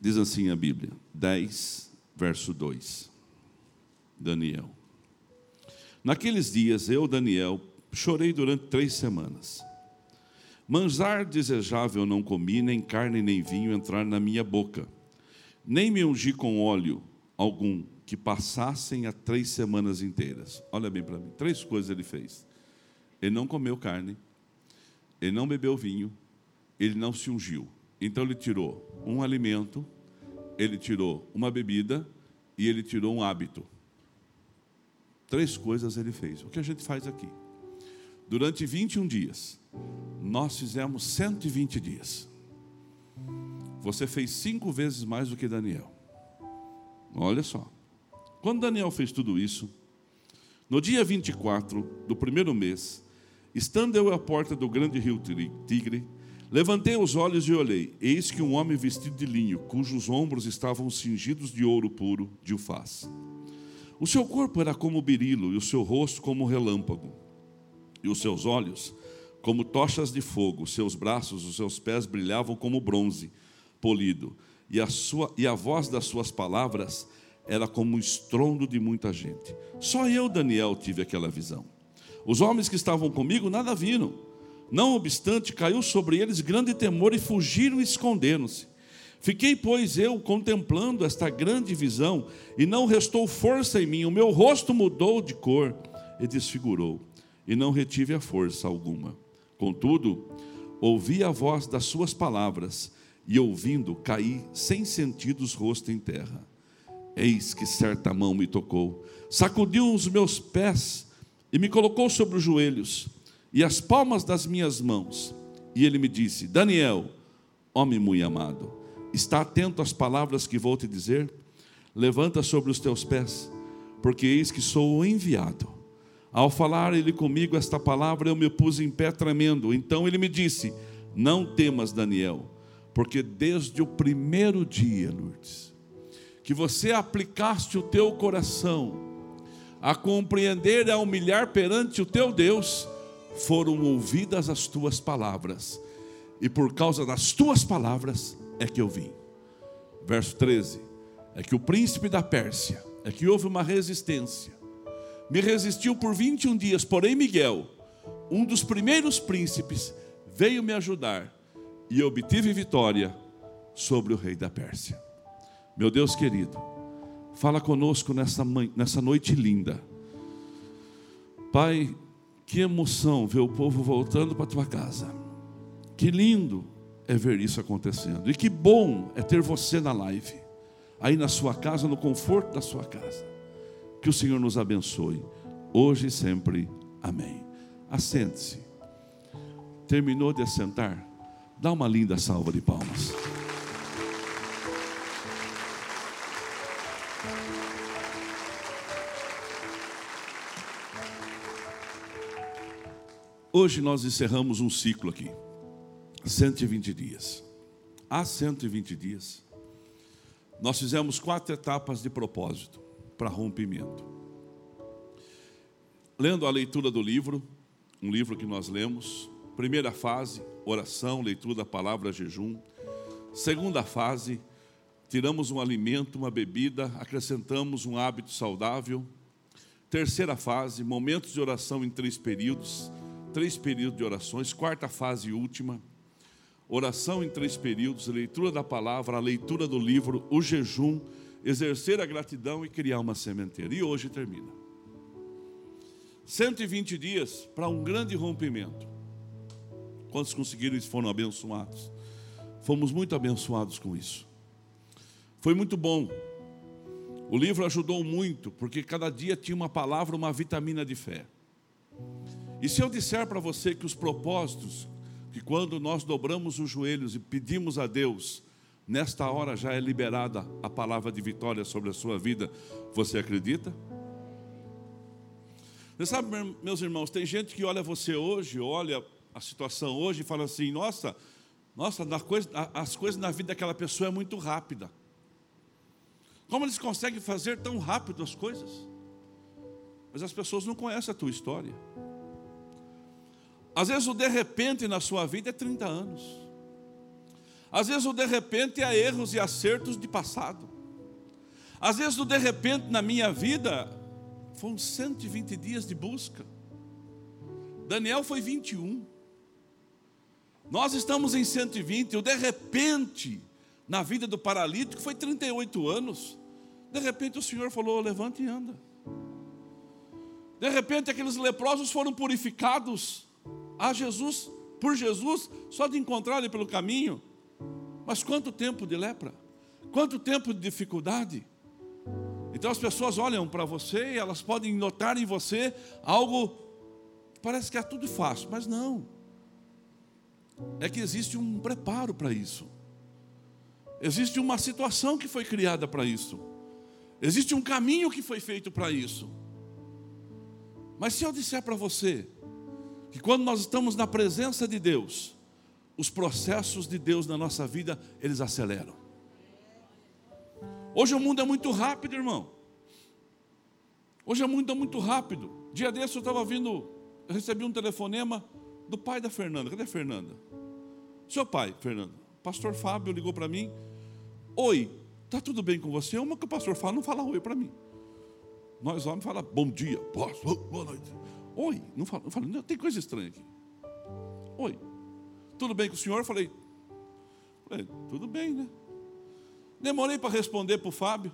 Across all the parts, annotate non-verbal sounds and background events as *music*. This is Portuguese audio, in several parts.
Diz assim a Bíblia, 10, verso 2. Daniel. Naqueles dias, eu, Daniel, chorei durante três semanas. Manjar desejável não comi, nem carne nem vinho entrar na minha boca, nem me ungi com óleo algum que passassem a três semanas inteiras. Olha bem para mim, três coisas ele fez. Ele não comeu carne, ele não bebeu vinho, ele não se ungiu. Então ele tirou um alimento, ele tirou uma bebida e ele tirou um hábito. Três coisas ele fez. O que a gente faz aqui? Durante 21 dias, nós fizemos 120 dias. Você fez cinco vezes mais do que Daniel. Olha só. Quando Daniel fez tudo isso, no dia 24 do primeiro mês, estando eu à porta do grande rio Tigre, levantei os olhos e olhei. Eis que um homem vestido de linho, cujos ombros estavam cingidos de ouro puro, de ufaz. O seu corpo era como berilo, e o seu rosto como relâmpago, e os seus olhos como tochas de fogo, seus braços, os seus pés brilhavam como bronze polido, e a, sua, e a voz das suas palavras era como o estrondo de muita gente. Só eu, Daniel, tive aquela visão. Os homens que estavam comigo nada viram. Não obstante, caiu sobre eles grande temor e fugiram e esconderam-se. Fiquei, pois, eu contemplando esta grande visão, e não restou força em mim, o meu rosto mudou de cor e desfigurou, e não retive a força alguma. Contudo, ouvi a voz das suas palavras, e ouvindo, caí sem sentidos rosto em terra. Eis que certa mão me tocou, sacudiu os meus pés e me colocou sobre os joelhos e as palmas das minhas mãos. E ele me disse: Daniel, homem muito amado, está atento às palavras que vou te dizer? Levanta sobre os teus pés, porque eis que sou o enviado. Ao falar ele comigo esta palavra, eu me pus em pé tremendo. Então ele me disse: Não temas, Daniel porque desde o primeiro dia, Lourdes, que você aplicaste o teu coração a compreender e a humilhar perante o teu Deus, foram ouvidas as tuas palavras, e por causa das tuas palavras é que eu vim. Verso 13: é que o príncipe da Pérsia, é que houve uma resistência, me resistiu por 21 dias, porém Miguel, um dos primeiros príncipes, veio me ajudar e obtive vitória sobre o rei da Pérsia. Meu Deus querido, fala conosco nessa, nessa noite linda. Pai, que emoção ver o povo voltando para tua casa. Que lindo é ver isso acontecendo. E que bom é ter você na live, aí na sua casa, no conforto da sua casa. Que o Senhor nos abençoe, hoje e sempre. Amém. Assente-se. Terminou de assentar? Dá uma linda salva de palmas. Hoje nós encerramos um ciclo aqui. 120 dias. Há 120 dias, nós fizemos quatro etapas de propósito para rompimento. Lendo a leitura do livro, um livro que nós lemos, primeira fase, oração, leitura da palavra, jejum. Segunda fase, tiramos um alimento, uma bebida, acrescentamos um hábito saudável. Terceira fase, momentos de oração em três períodos, três períodos de orações. Quarta fase e última, oração em três períodos, leitura da palavra, a leitura do livro, o jejum, exercer a gratidão e criar uma sementeira. E hoje termina. 120 dias para um grande rompimento. Quantos conseguiram isso foram abençoados? Fomos muito abençoados com isso. Foi muito bom. O livro ajudou muito, porque cada dia tinha uma palavra, uma vitamina de fé. E se eu disser para você que os propósitos, que quando nós dobramos os joelhos e pedimos a Deus, nesta hora já é liberada a palavra de vitória sobre a sua vida, você acredita? Você sabe, meus irmãos, tem gente que olha você hoje, olha a situação hoje e fala assim: nossa, nossa, as coisas na vida daquela pessoa é muito rápida. Como eles conseguem fazer tão rápido as coisas? Mas as pessoas não conhecem a tua história. Às vezes o de repente na sua vida é 30 anos. Às vezes o de repente é erros e acertos de passado. Às vezes o de repente na minha vida foram 120 dias de busca. Daniel foi 21. Nós estamos em 120, o de repente na vida do paralítico foi 38 anos. De repente o Senhor falou: levante e anda. De repente aqueles leprosos foram purificados a Jesus, por Jesus, só de encontrar ele pelo caminho. Mas quanto tempo de lepra? Quanto tempo de dificuldade? Então as pessoas olham para você e elas podem notar em você algo que parece que é tudo fácil, mas não. É que existe um preparo para isso. Existe uma situação que foi criada para isso. Existe um caminho que foi feito para isso. Mas se eu disser para você que quando nós estamos na presença de Deus, os processos de Deus na nossa vida, eles aceleram. Hoje o mundo é muito rápido, irmão. Hoje o mundo é muito rápido. Dia desse eu estava vindo, eu recebi um telefonema do pai da Fernanda. Cadê a Fernanda? Seu pai, Fernanda. Pastor Fábio ligou para mim. Oi, tá tudo bem com você? Uma que o pastor fala, não fala oi para mim. Nós homens fala bom dia, boa noite. Oi, não fala, não fala, não, tem coisa estranha aqui. Oi, tudo bem com o senhor? Eu falei, falei tudo bem, né? Demorei para responder para o Fábio.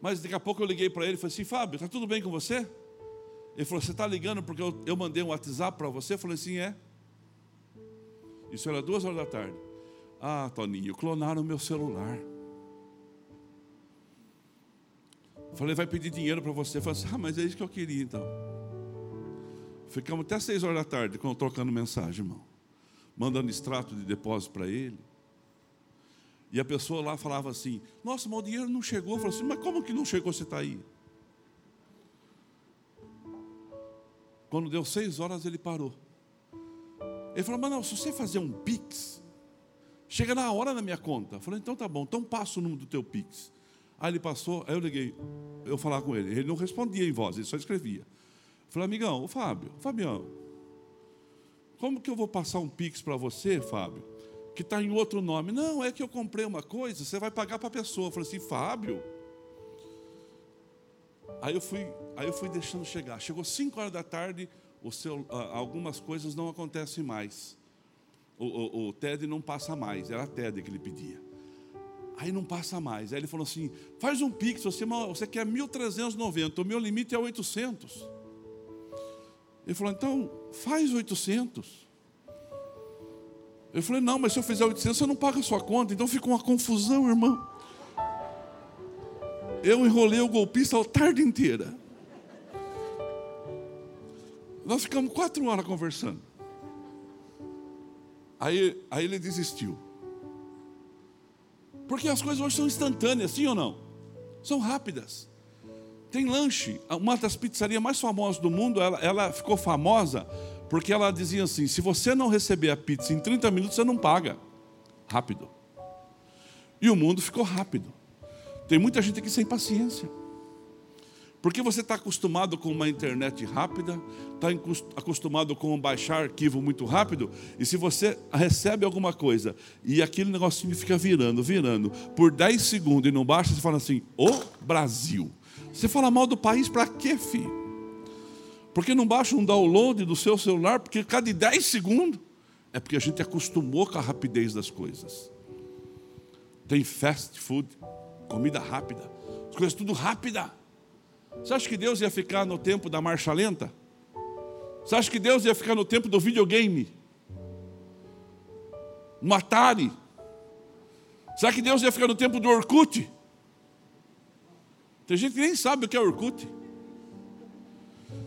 Mas daqui a pouco eu liguei para ele e falei assim: Fábio, está tudo bem com você? Ele falou: Você está ligando porque eu, eu mandei um WhatsApp para você? Eu falei assim: É. Isso era duas horas da tarde. Ah, Toninho, clonaram o meu celular. Falei, vai pedir dinheiro para você. Falei assim, ah, mas é isso que eu queria então. Ficamos até seis horas da tarde trocando mensagem, irmão. Mandando extrato de depósito para ele. E a pessoa lá falava assim: Nossa, o dinheiro não chegou. Eu falei assim: Mas como que não chegou? Você está aí? Quando deu seis horas, ele parou. Ele falou: Mas não, se você fazer um pix, chega na hora na minha conta. Eu falei: Então tá bom, então passa o número do teu pix. Aí ele passou, aí eu liguei, eu falar com ele. Ele não respondia em voz, ele só escrevia. Falei: Amigão, o Fábio, Fabião, como que eu vou passar um pix para você, Fábio? que está em outro nome. Não, é que eu comprei uma coisa, você vai pagar para a pessoa. Eu falei assim, Fábio. Aí eu fui, aí eu fui deixando chegar. Chegou 5 horas da tarde, o seu, algumas coisas não acontecem mais. O, o, o TED não passa mais, era a TED que ele pedia. Aí não passa mais. Aí ele falou assim: faz um Pix, você, você quer 1.390, o meu limite é 800. Ele falou: então faz 800. Eu falei, não, mas se eu fizer 800, você não paga a sua conta. Então ficou uma confusão, irmão. Eu enrolei o golpista a tarde inteira. Nós ficamos quatro horas conversando. Aí, aí ele desistiu. Porque as coisas hoje são instantâneas, sim ou não? São rápidas. Tem lanche. Uma das pizzarias mais famosas do mundo, ela, ela ficou famosa porque ela dizia assim: se você não receber a pizza em 30 minutos, você não paga. Rápido. E o mundo ficou rápido. Tem muita gente aqui sem paciência. Porque você está acostumado com uma internet rápida, está acostumado com baixar arquivo muito rápido, e se você recebe alguma coisa e aquele negocinho fica virando, virando, por 10 segundos e não baixa, você fala assim: Ô Brasil. Você fala mal do país para quê, filho? Porque não baixa um download do seu celular, porque cada 10 segundos é porque a gente acostumou com a rapidez das coisas. Tem fast food, comida rápida, as coisas tudo rápida. Você acha que Deus ia ficar no tempo da marcha lenta? Você acha que Deus ia ficar no tempo do videogame? No Atari? Será que Deus ia ficar no tempo do Orkut? Tem gente que nem sabe o que é Orkut.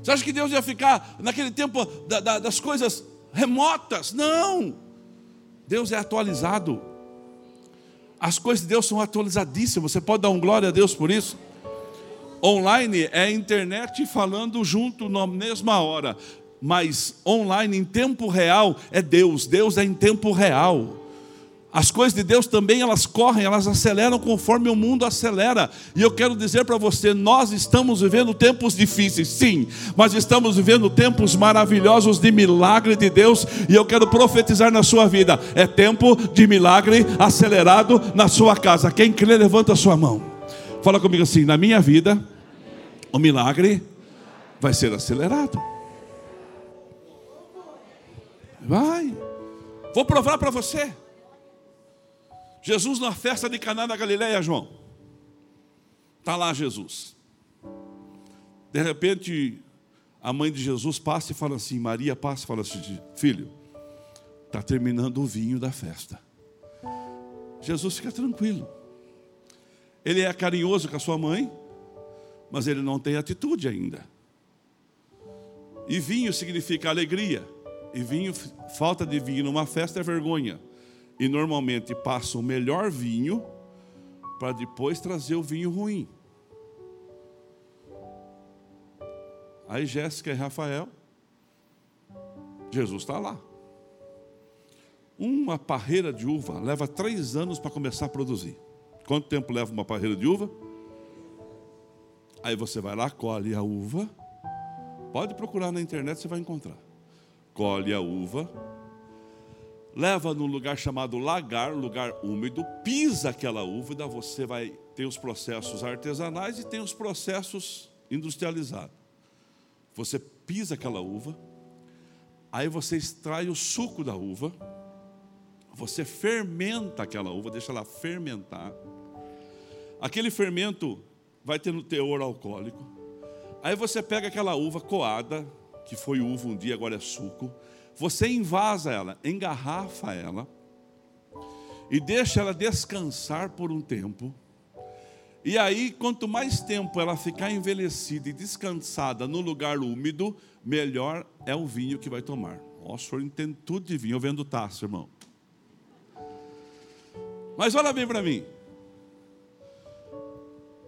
Você acha que Deus ia ficar naquele tempo da, da, das coisas remotas? Não. Deus é atualizado. As coisas de Deus são atualizadíssimas. Você pode dar um glória a Deus por isso? Online é internet falando junto na mesma hora. Mas online, em tempo real, é Deus. Deus é em tempo real. As coisas de Deus também elas correm, elas aceleram conforme o mundo acelera. E eu quero dizer para você, nós estamos vivendo tempos difíceis, sim, mas estamos vivendo tempos maravilhosos de milagre de Deus, e eu quero profetizar na sua vida. É tempo de milagre acelerado na sua casa. Quem crê, levanta a sua mão. Fala comigo assim: na minha vida, o milagre vai ser acelerado. Vai. Vou provar para você. Jesus na festa de Caná da Galileia, João. Está lá Jesus. De repente, a mãe de Jesus passa e fala assim, Maria passa e fala assim, filho, está terminando o vinho da festa. Jesus fica tranquilo. Ele é carinhoso com a sua mãe, mas ele não tem atitude ainda. E vinho significa alegria. E vinho, falta de vinho numa festa é vergonha e normalmente passa o melhor vinho para depois trazer o vinho ruim. Aí Jéssica e Rafael, Jesus está lá. Uma parreira de uva leva três anos para começar a produzir. Quanto tempo leva uma parreira de uva? Aí você vai lá, colhe a uva. Pode procurar na internet, você vai encontrar. Colhe a uva, leva num lugar chamado lagar, lugar úmido, pisa aquela uva, você vai ter os processos artesanais e tem os processos industrializados. Você pisa aquela uva, aí você extrai o suco da uva, você fermenta aquela uva, deixa ela fermentar. Aquele fermento vai ter no teor alcoólico. Aí você pega aquela uva coada, que foi uva um dia, agora é suco, você invasa ela, engarrafa ela e deixa ela descansar por um tempo. E aí, quanto mais tempo ela ficar envelhecida e descansada no lugar úmido, melhor é o vinho que vai tomar. O senhor entende tudo de vinho, eu vendo taça, irmão. Mas olha bem para mim.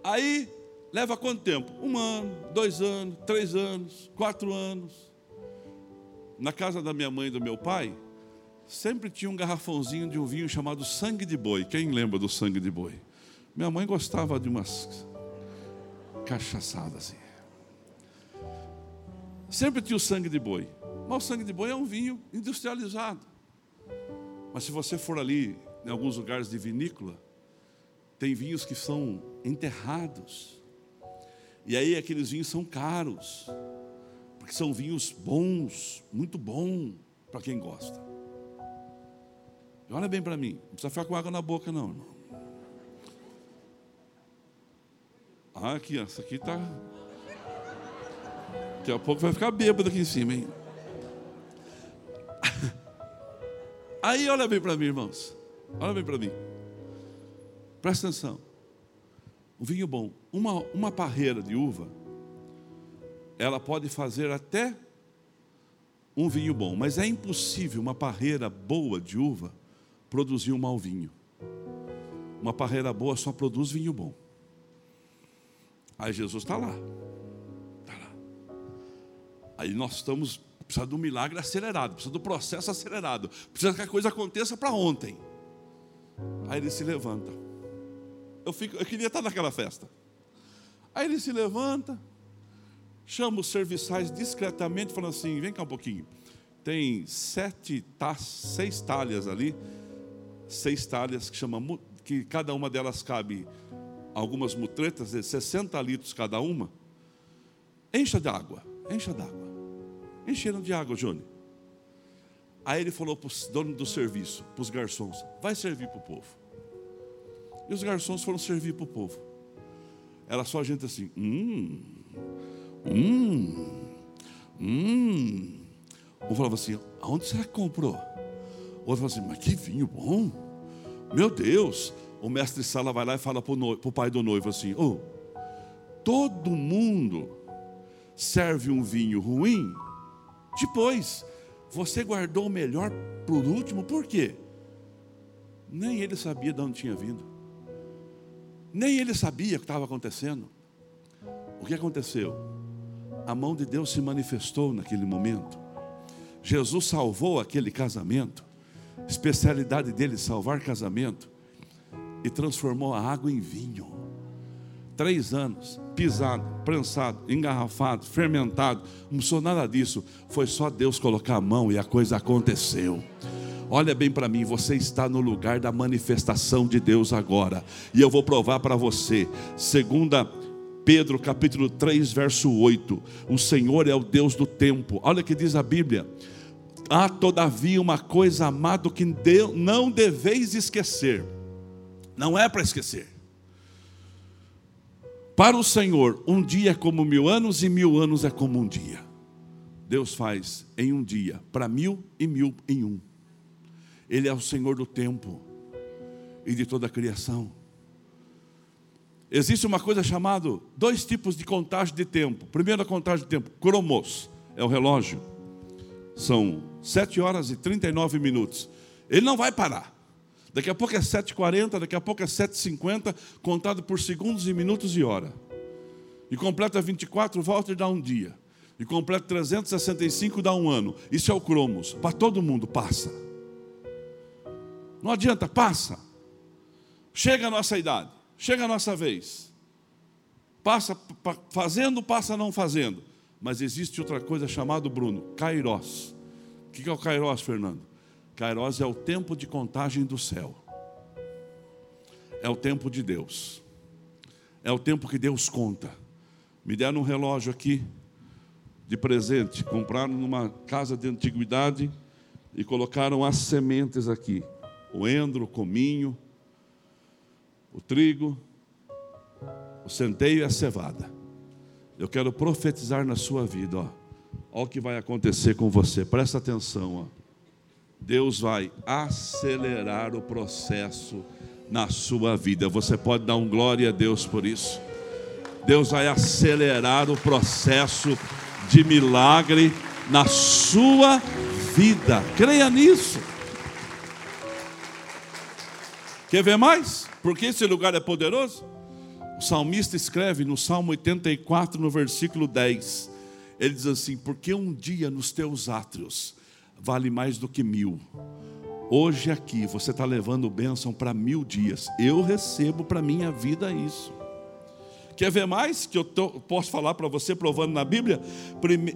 Aí, leva quanto tempo? Um ano, dois anos, três anos, quatro anos na casa da minha mãe e do meu pai, sempre tinha um garrafãozinho de um vinho chamado sangue de boi. Quem lembra do sangue de boi? Minha mãe gostava de umas cachaçadas assim. Sempre tinha o sangue de boi. Mas o sangue de boi é um vinho industrializado. Mas se você for ali em alguns lugares de vinícola, tem vinhos que são enterrados. E aí aqueles vinhos são caros porque são vinhos bons, muito bom para quem gosta. E olha bem para mim, não precisa ficar com água na boca, não, irmão. Ah, aqui, essa aqui está. Daqui a pouco vai ficar bêbado aqui em cima, hein? *laughs* Aí olha bem para mim, irmãos. Olha bem para mim. Presta atenção. Um vinho bom. Uma, uma parreira de uva ela pode fazer até um vinho bom, mas é impossível uma parreira boa de uva produzir um mau vinho. Uma parreira boa só produz vinho bom. Aí Jesus está lá. Está lá. Aí nós estamos precisando de um milagre acelerado, precisa do processo acelerado, precisa que a coisa aconteça para ontem. Aí ele se levanta. Eu, fico, eu queria estar naquela festa. Aí ele se levanta, chama os serviçais discretamente, falando assim: vem cá um pouquinho. Tem sete taças, seis talhas ali, seis talhas que chama, que cada uma delas cabe algumas mutretas de 60 litros cada uma. Encha de água, encha d'água. Encheram de água, Johnny. Aí ele falou para os donos do serviço, para os garçons: vai servir para o povo. E os garçons foram servir para o povo. Era só a gente assim, hum, Hum, hum. Um falava assim: aonde será que comprou? O outro falava assim: mas que vinho bom. Meu Deus. O mestre Sala vai lá e fala para o pai do noivo assim: oh, todo mundo serve um vinho ruim, depois você guardou o melhor o último, por quê? Nem ele sabia de onde tinha vindo, nem ele sabia o que estava acontecendo. O que aconteceu? a mão de Deus se manifestou naquele momento. Jesus salvou aquele casamento. especialidade dele salvar casamento, e transformou a água em vinho. Três anos, pisado, prensado, engarrafado, fermentado, não sou nada disso. Foi só Deus colocar a mão e a coisa aconteceu. Olha bem para mim, você está no lugar da manifestação de Deus agora. E eu vou provar para você. Segunda Pedro capítulo 3, verso 8. O Senhor é o Deus do tempo. Olha o que diz a Bíblia. Há todavia uma coisa amado que não deveis esquecer. Não é para esquecer. Para o Senhor, um dia é como mil anos e mil anos é como um dia. Deus faz em um dia, para mil e mil em um. Ele é o Senhor do tempo e de toda a criação. Existe uma coisa chamada dois tipos de contagem de tempo. Primeira contagem de tempo, cromos, é o relógio. São 7 horas e 39 minutos. Ele não vai parar. Daqui a pouco é 7h40, daqui a pouco é 7h50, contado por segundos e minutos e hora. E completa 24, volta e dá um dia. E completa 365, dá um ano. Isso é o cromos. Para todo mundo, passa. Não adianta, passa. Chega a nossa idade, chega a nossa vez. Passa fazendo, passa não fazendo. Mas existe outra coisa chamada, Bruno, Kairos. O que é o Kairos, Fernando? Kairos é o tempo de contagem do céu. É o tempo de Deus. É o tempo que Deus conta. Me deram um relógio aqui de presente. Compraram numa casa de antiguidade e colocaram as sementes aqui: o endro, o cominho, o trigo, o centeio e a cevada. Eu quero profetizar na sua vida, ó. Olha o que vai acontecer com você. Presta atenção, ó. Deus vai acelerar o processo na sua vida. Você pode dar um glória a Deus por isso. Deus vai acelerar o processo de milagre na sua vida. Creia nisso. Quer ver mais? Porque esse lugar é poderoso? O salmista escreve no Salmo 84, no versículo 10. Ele diz assim: Porque um dia nos teus átrios vale mais do que mil. Hoje aqui você está levando bênção para mil dias. Eu recebo para minha vida isso. Quer ver mais que eu tô, posso falar para você, provando na Bíblia?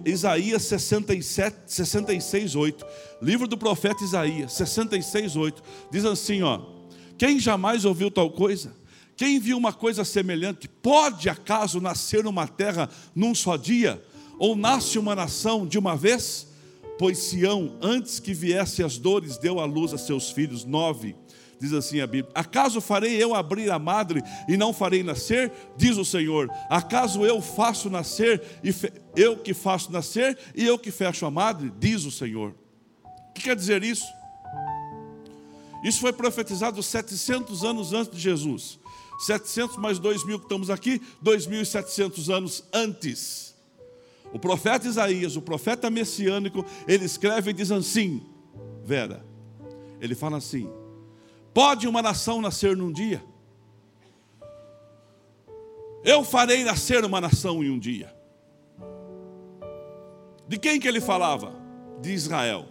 Isaías 67, 66, 8. Livro do profeta Isaías, 66, 8. Diz assim: ó, Quem jamais ouviu tal coisa? Quem viu uma coisa semelhante? Pode acaso nascer uma terra num só dia? Ou nasce uma nação de uma vez? Pois Sião, antes que viesse as dores, deu à luz a seus filhos. Nove. Diz assim a Bíblia: Acaso farei eu abrir a madre e não farei nascer? Diz o Senhor: Acaso eu faço nascer e fe... eu que faço nascer e eu que fecho a madre? Diz o Senhor. O que quer dizer isso? Isso foi profetizado 700 anos antes de Jesus. 700 mais 2 mil que estamos aqui, 2.700 anos antes. O profeta Isaías, o profeta messiânico, ele escreve e diz assim: Vera, ele fala assim: Pode uma nação nascer num dia? Eu farei nascer uma nação em um dia. De quem que ele falava? De Israel.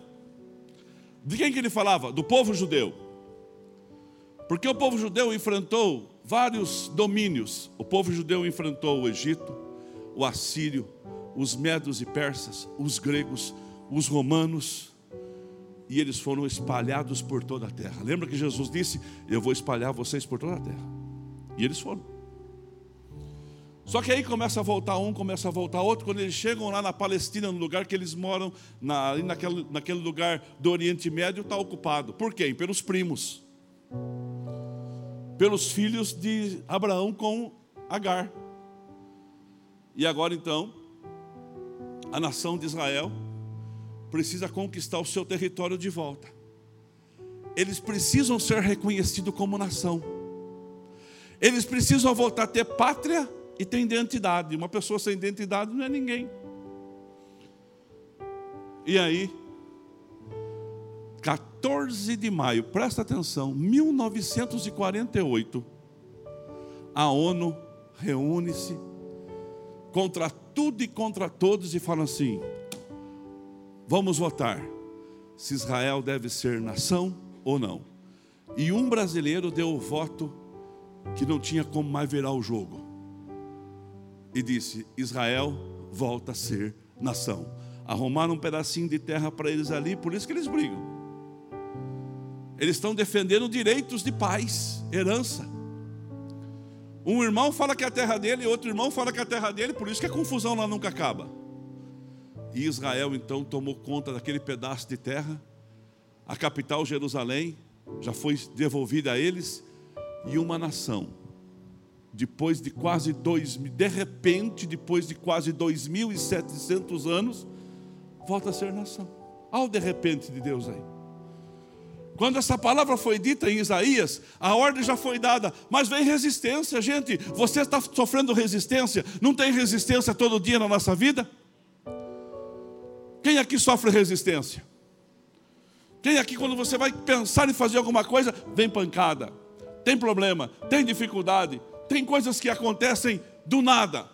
De quem que ele falava? Do povo judeu. Porque o povo judeu enfrentou vários domínios. O povo judeu enfrentou o Egito, o Assírio, os medos e persas, os gregos, os romanos, e eles foram espalhados por toda a terra. Lembra que Jesus disse: Eu vou espalhar vocês por toda a terra. E eles foram. Só que aí começa a voltar um, começa a voltar outro. Quando eles chegam lá na Palestina, no lugar que eles moram, na, ali naquele, naquele lugar do Oriente Médio, está ocupado. Por quem? Pelos primos. Pelos filhos de Abraão com Agar. E agora então, a nação de Israel precisa conquistar o seu território de volta. Eles precisam ser reconhecidos como nação. Eles precisam voltar a ter pátria e ter identidade. Uma pessoa sem identidade não é ninguém. E aí, 14 de maio, presta atenção, 1948, a ONU reúne-se contra tudo e contra todos e fala assim: vamos votar. se Israel deve ser nação ou não. E um brasileiro deu o voto que não tinha como mais virar o jogo. E disse: Israel volta a ser nação. Arrumaram um pedacinho de terra para eles ali, por isso que eles brigam. Eles estão defendendo direitos de paz, herança. Um irmão fala que é a terra dele, outro irmão fala que é a terra dele, por isso que a confusão lá nunca acaba. E Israel então tomou conta daquele pedaço de terra, a capital Jerusalém já foi devolvida a eles, e uma nação, depois de quase dois, de repente, depois de quase 2.700 anos, volta a ser nação. Olha o de repente de Deus aí. Quando essa palavra foi dita em Isaías, a ordem já foi dada, mas vem resistência, gente. Você está sofrendo resistência? Não tem resistência todo dia na nossa vida? Quem aqui sofre resistência? Quem aqui, quando você vai pensar em fazer alguma coisa, vem pancada, tem problema, tem dificuldade, tem coisas que acontecem do nada.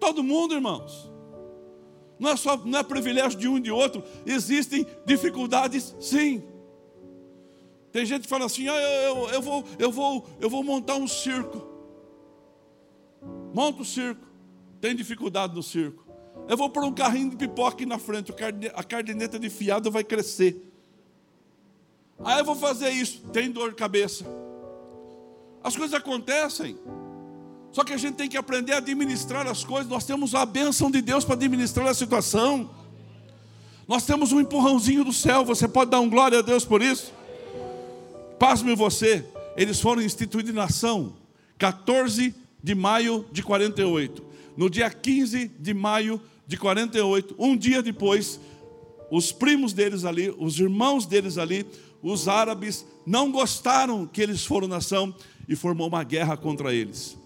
Todo mundo, irmãos. Não é só não é privilégio de um e de outro, existem dificuldades, sim. Tem gente que fala assim: ah, eu, eu, eu, vou, eu, vou, eu vou montar um circo. Monta o circo. Tem dificuldade no circo. Eu vou pôr um carrinho de pipoca aqui na frente, a cardineta de fiado vai crescer. Aí eu vou fazer isso, tem dor de cabeça. As coisas acontecem. Só que a gente tem que aprender a administrar as coisas. Nós temos a bênção de Deus para administrar a situação. Nós temos um empurrãozinho do céu. Você pode dar um glória a Deus por isso? Pasme você, eles foram instituídos nação 14 de maio de 48. No dia 15 de maio de 48, um dia depois, os primos deles ali, os irmãos deles ali, os árabes não gostaram que eles foram nação e formou uma guerra contra eles.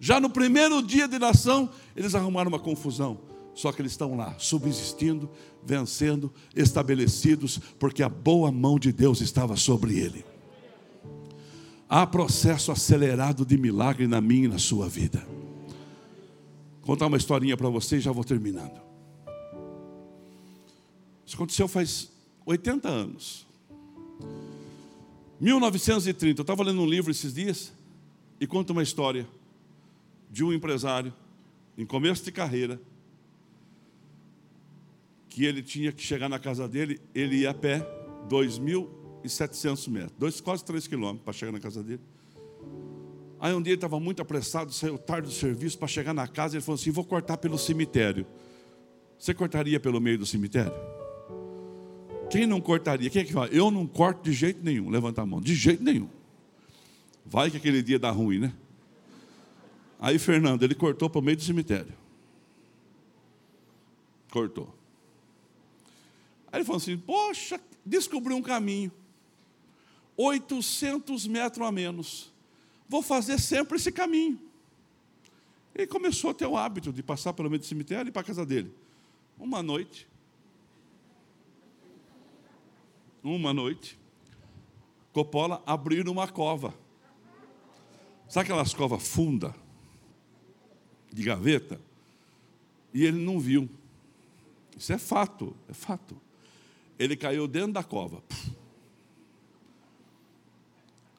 Já no primeiro dia de nação, eles arrumaram uma confusão. Só que eles estão lá, subsistindo, vencendo, estabelecidos, porque a boa mão de Deus estava sobre ele. Há processo acelerado de milagre na minha e na sua vida. Vou contar uma historinha para vocês e já vou terminando. Isso aconteceu faz 80 anos. 1930, eu estava lendo um livro esses dias e conta uma história de um empresário em começo de carreira que ele tinha que chegar na casa dele, ele ia a pé 2.700 metros, dois, quase 3 quilômetros para chegar na casa dele. Aí um dia ele estava muito apressado, saiu tarde do serviço para chegar na casa, ele falou assim: vou cortar pelo cemitério. Você cortaria pelo meio do cemitério? Quem não cortaria? Quem é que fala? Eu não corto de jeito nenhum. Levanta a mão. De jeito nenhum. Vai que aquele dia dá ruim, né? Aí Fernando, ele cortou para o meio do cemitério. Cortou. Aí ele falou assim: Poxa, descobri um caminho. 800 metros a menos. Vou fazer sempre esse caminho. Ele começou a ter o hábito de passar pelo meio do cemitério e ir para a casa dele. Uma noite, uma noite, Coppola abriu uma cova. Sabe aquelas covas funda, de gaveta? E ele não viu. Isso é fato, é fato. Ele caiu dentro da cova.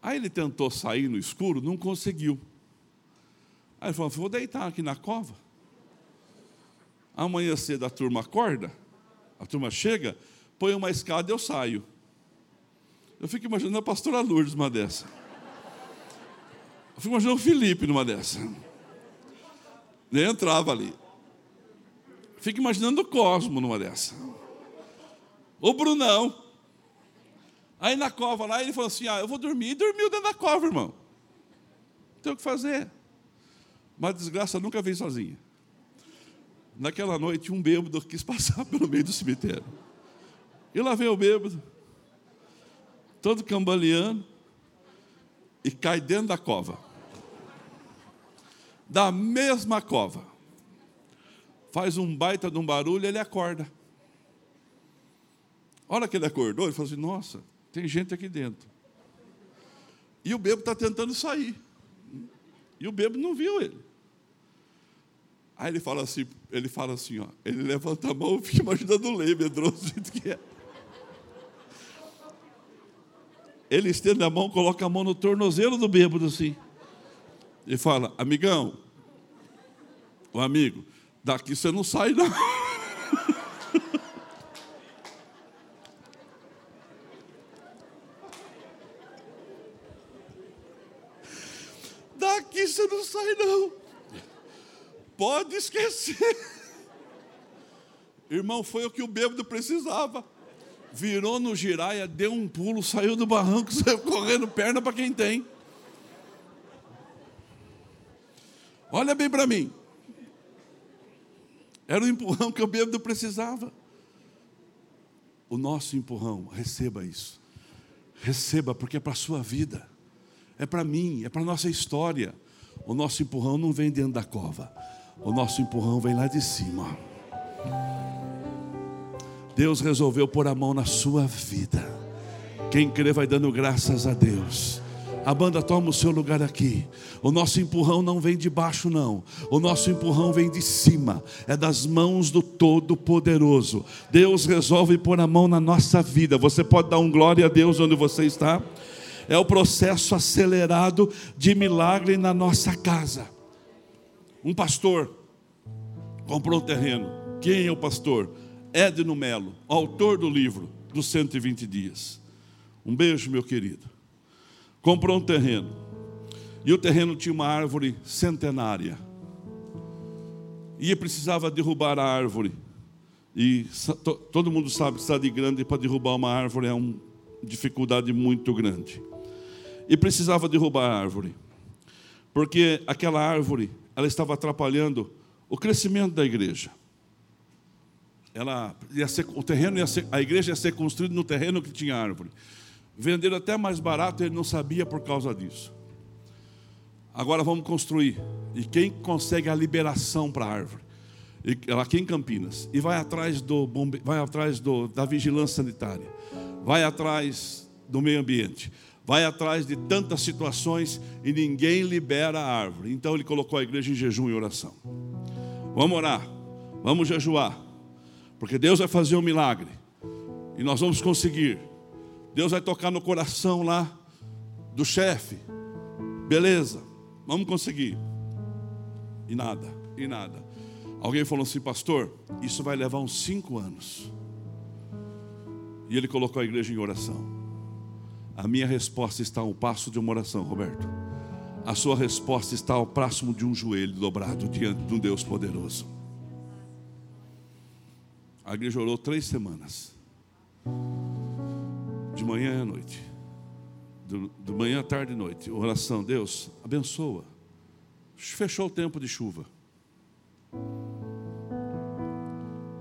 Aí ele tentou sair no escuro, não conseguiu. Aí ele falou: vou deitar aqui na cova. Amanhã cedo a turma acorda, a turma chega, põe uma escada e eu saio. Eu fico imaginando a pastora Lourdes numa dessa. Eu fico imaginando o Felipe numa dessa. Nem entrava ali. Fico imaginando o Cosmo numa dessa. O Brunão. Aí na cova lá, ele falou assim: Ah, eu vou dormir. E dormiu dentro da cova, irmão. Não tem o que fazer. Mas a desgraça nunca vem sozinha. Naquela noite, um bêbado quis passar *laughs* pelo meio do cemitério. E lá veio o bêbado todo cambaleando, e cai dentro da cova. Da mesma cova. Faz um baita de um barulho, ele acorda. A hora que ele acordou, ele falou assim: Nossa, tem gente aqui dentro. E o bebo está tentando sair. E o bebo não viu ele. Aí ele fala assim, ele fala assim, ó, ele levanta a mão e fica imaginando o lei medroso do jeito que é. Ele estende a mão, coloca a mão no tornozelo do bêbado assim. E fala: Amigão, o amigo, daqui você não sai, não. *laughs* Daqui você não sai, não. Pode esquecer. *laughs* Irmão, foi o que o bêbado precisava. Virou no giraia, deu um pulo, saiu do barranco, *laughs* saiu correndo perna para quem tem. Olha bem para mim. Era o empurrão que o bêbado precisava. O nosso empurrão, receba isso. Receba, porque é para a sua vida. É para mim, é para a nossa história. O nosso empurrão não vem dentro da cova. O nosso empurrão vem lá de cima. Deus resolveu pôr a mão na sua vida. Quem crê vai dando graças a Deus. A banda toma o seu lugar aqui. O nosso empurrão não vem de baixo, não. O nosso empurrão vem de cima. É das mãos do Todo-Poderoso. Deus resolve pôr a mão na nossa vida. Você pode dar um glória a Deus onde você está? É o processo acelerado de milagre na nossa casa. Um pastor comprou um terreno. Quem é o pastor? Edno Melo, autor do livro dos 120 dias. Um beijo, meu querido comprou um terreno. E o terreno tinha uma árvore centenária. E precisava derrubar a árvore. E todo mundo sabe que cidade grande para derrubar uma árvore é uma dificuldade muito grande. E precisava derrubar a árvore. Porque aquela árvore, ela estava atrapalhando o crescimento da igreja. Ela ia ser, o terreno ia ser, a igreja ia ser construída no terreno que tinha árvore. Venderam até mais barato, ele não sabia por causa disso. Agora vamos construir. E quem consegue a liberação para a árvore? Ela aqui em Campinas. E vai atrás, do, vai atrás do, da vigilância sanitária. Vai atrás do meio ambiente. Vai atrás de tantas situações e ninguém libera a árvore. Então ele colocou a igreja em jejum e oração. Vamos orar. Vamos jejuar. Porque Deus vai fazer um milagre. E nós vamos conseguir Deus vai tocar no coração lá do chefe. Beleza, vamos conseguir. E nada, e nada. Alguém falou assim, pastor, isso vai levar uns cinco anos. E ele colocou a igreja em oração. A minha resposta está ao passo de uma oração, Roberto. A sua resposta está ao próximo de um joelho dobrado diante de um Deus poderoso. A igreja orou três semanas de manhã e à noite. De manhã, tarde e noite. Oração, Deus, abençoa. Fechou o tempo de chuva.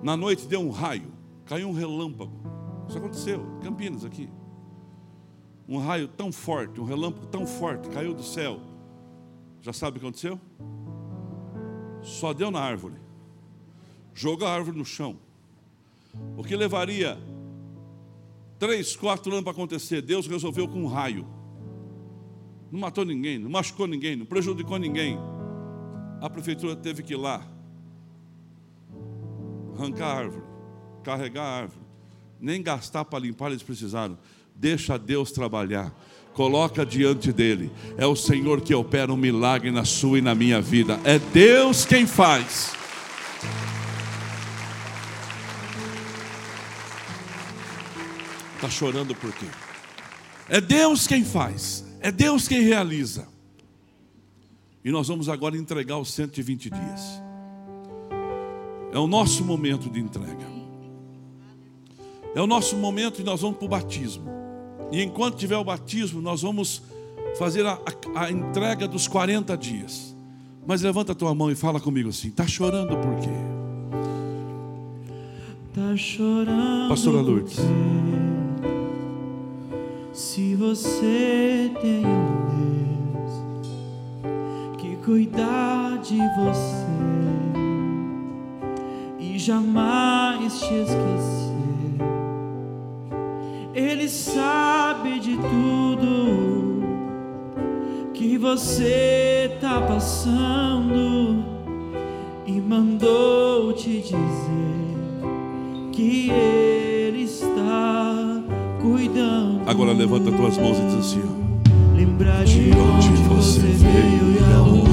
Na noite deu um raio, caiu um relâmpago. Isso aconteceu, Campinas aqui. Um raio tão forte, um relâmpago tão forte, caiu do céu. Já sabe o que aconteceu? Só deu na árvore. Jogou a árvore no chão. O que levaria três, quatro anos para acontecer. Deus resolveu com um raio. Não matou ninguém, não machucou ninguém, não prejudicou ninguém. A prefeitura teve que ir lá arrancar a árvore, carregar a árvore, nem gastar para limpar eles precisaram. Deixa Deus trabalhar. Coloca diante dele. É o Senhor que opera um milagre na sua e na minha vida. É Deus quem faz. Está chorando por quê? É Deus quem faz, é Deus quem realiza. E nós vamos agora entregar os 120 dias. É o nosso momento de entrega. É o nosso momento e nós vamos para o batismo. E enquanto tiver o batismo, nós vamos fazer a, a, a entrega dos 40 dias. Mas levanta a tua mão e fala comigo assim: está chorando por quê? Está chorando. Pastora Lourdes. Se você tem um Deus que cuidar de você e jamais te esquecer, Ele sabe de tudo que você tá passando e mandou te dizer que Ele está cuidando Agora levanta tuas mãos e diz assim. Lembrar de onde você veio e aonde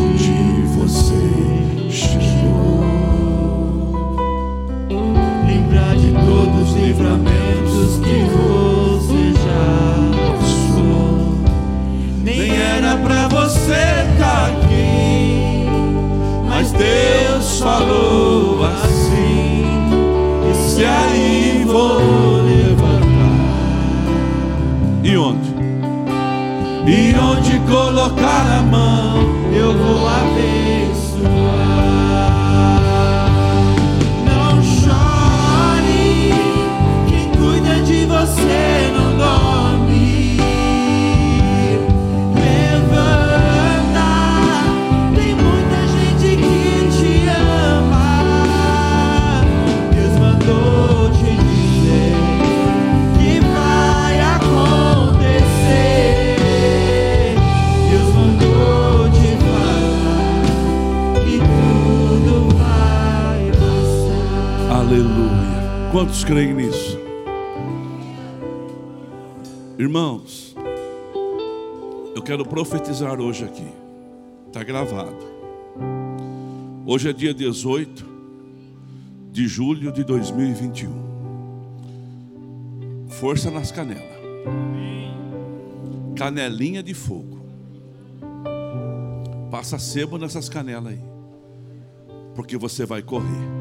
profetizar hoje aqui. Está gravado. Hoje é dia 18 de julho de 2021. Força nas canelas. Canelinha de fogo. Passa sebo nessas canelas aí. Porque você vai correr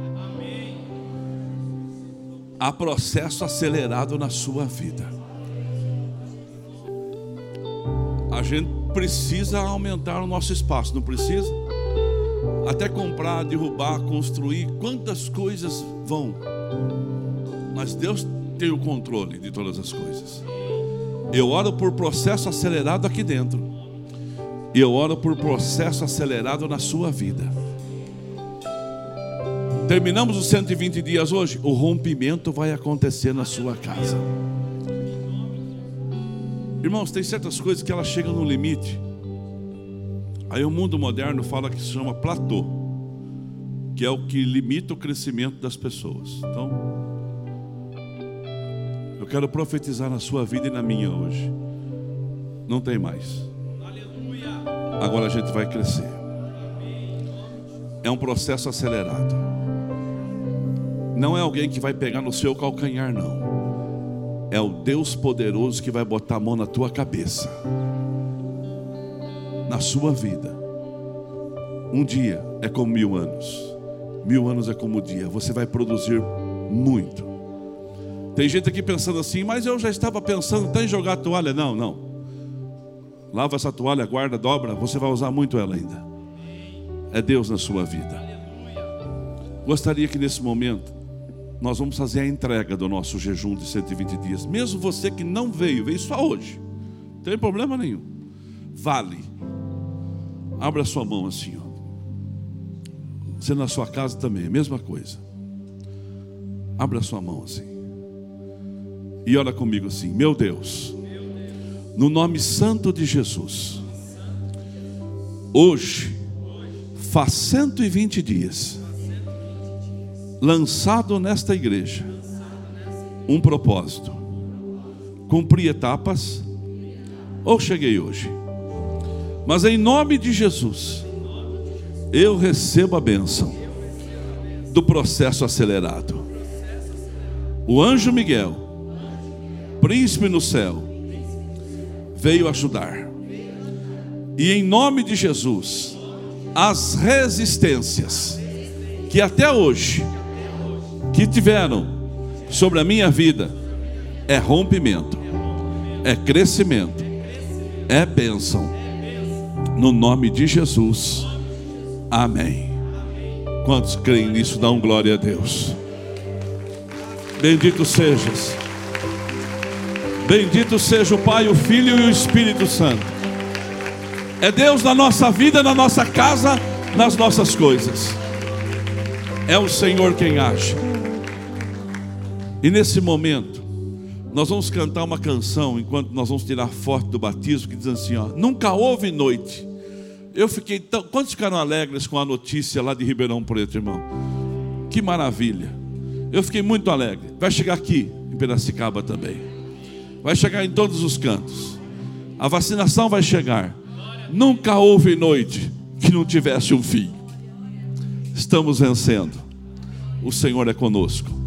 há processo acelerado na sua vida. A gente precisa aumentar o nosso espaço, não precisa? Até comprar, derrubar, construir, quantas coisas vão. Mas Deus tem o controle de todas as coisas. Eu oro por processo acelerado aqui dentro. E eu oro por processo acelerado na sua vida. Terminamos os 120 dias hoje. O rompimento vai acontecer na sua casa. Irmãos, tem certas coisas que elas chegam no limite. Aí o mundo moderno fala que se chama platô, que é o que limita o crescimento das pessoas. Então, eu quero profetizar na sua vida e na minha hoje. Não tem mais. Agora a gente vai crescer. É um processo acelerado. Não é alguém que vai pegar no seu calcanhar, não. É o Deus poderoso que vai botar a mão na tua cabeça, na sua vida. Um dia é como mil anos, mil anos é como um dia. Você vai produzir muito. Tem gente aqui pensando assim, mas eu já estava pensando até em jogar a toalha. Não, não. Lava essa toalha, guarda, dobra, você vai usar muito ela ainda. É Deus na sua vida. Gostaria que nesse momento nós vamos fazer a entrega do nosso jejum de 120 dias. Mesmo você que não veio, veio só hoje. Não tem problema nenhum. Vale. Abra sua mão assim, ó. Você na sua casa também, mesma coisa. Abra sua mão assim. E ora comigo assim: Meu Deus, no nome santo de Jesus, hoje, faz 120 dias lançado nesta igreja um propósito. Cumpri etapas ou cheguei hoje. Mas em nome de Jesus, eu recebo a bênção do processo acelerado. O anjo Miguel, príncipe no céu, veio ajudar. E em nome de Jesus, as resistências que até hoje que tiveram sobre a minha vida é rompimento, é crescimento, é bênção. No nome de Jesus. Amém. Quantos creem nisso? Dão glória a Deus. Bendito sejas. Bendito seja o Pai, o Filho e o Espírito Santo. É Deus na nossa vida, na nossa casa, nas nossas coisas. É o Senhor quem age. E nesse momento, nós vamos cantar uma canção enquanto nós vamos tirar foto do batismo que diz assim: ó, nunca houve noite. Eu fiquei tão. Quantos ficaram alegres com a notícia lá de Ribeirão Preto, irmão? Que maravilha. Eu fiquei muito alegre. Vai chegar aqui, em Piracicaba também. vai chegar em todos os cantos. A vacinação vai chegar. Nunca houve noite que não tivesse um fim. Estamos vencendo. O Senhor é conosco.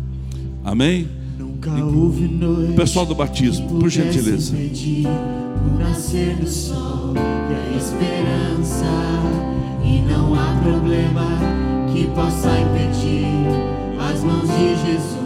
Amém? Noite Pessoal do batismo, por gentileza. impedir o nascer do sol e a esperança. E não há problema que possa impedir as mãos de Jesus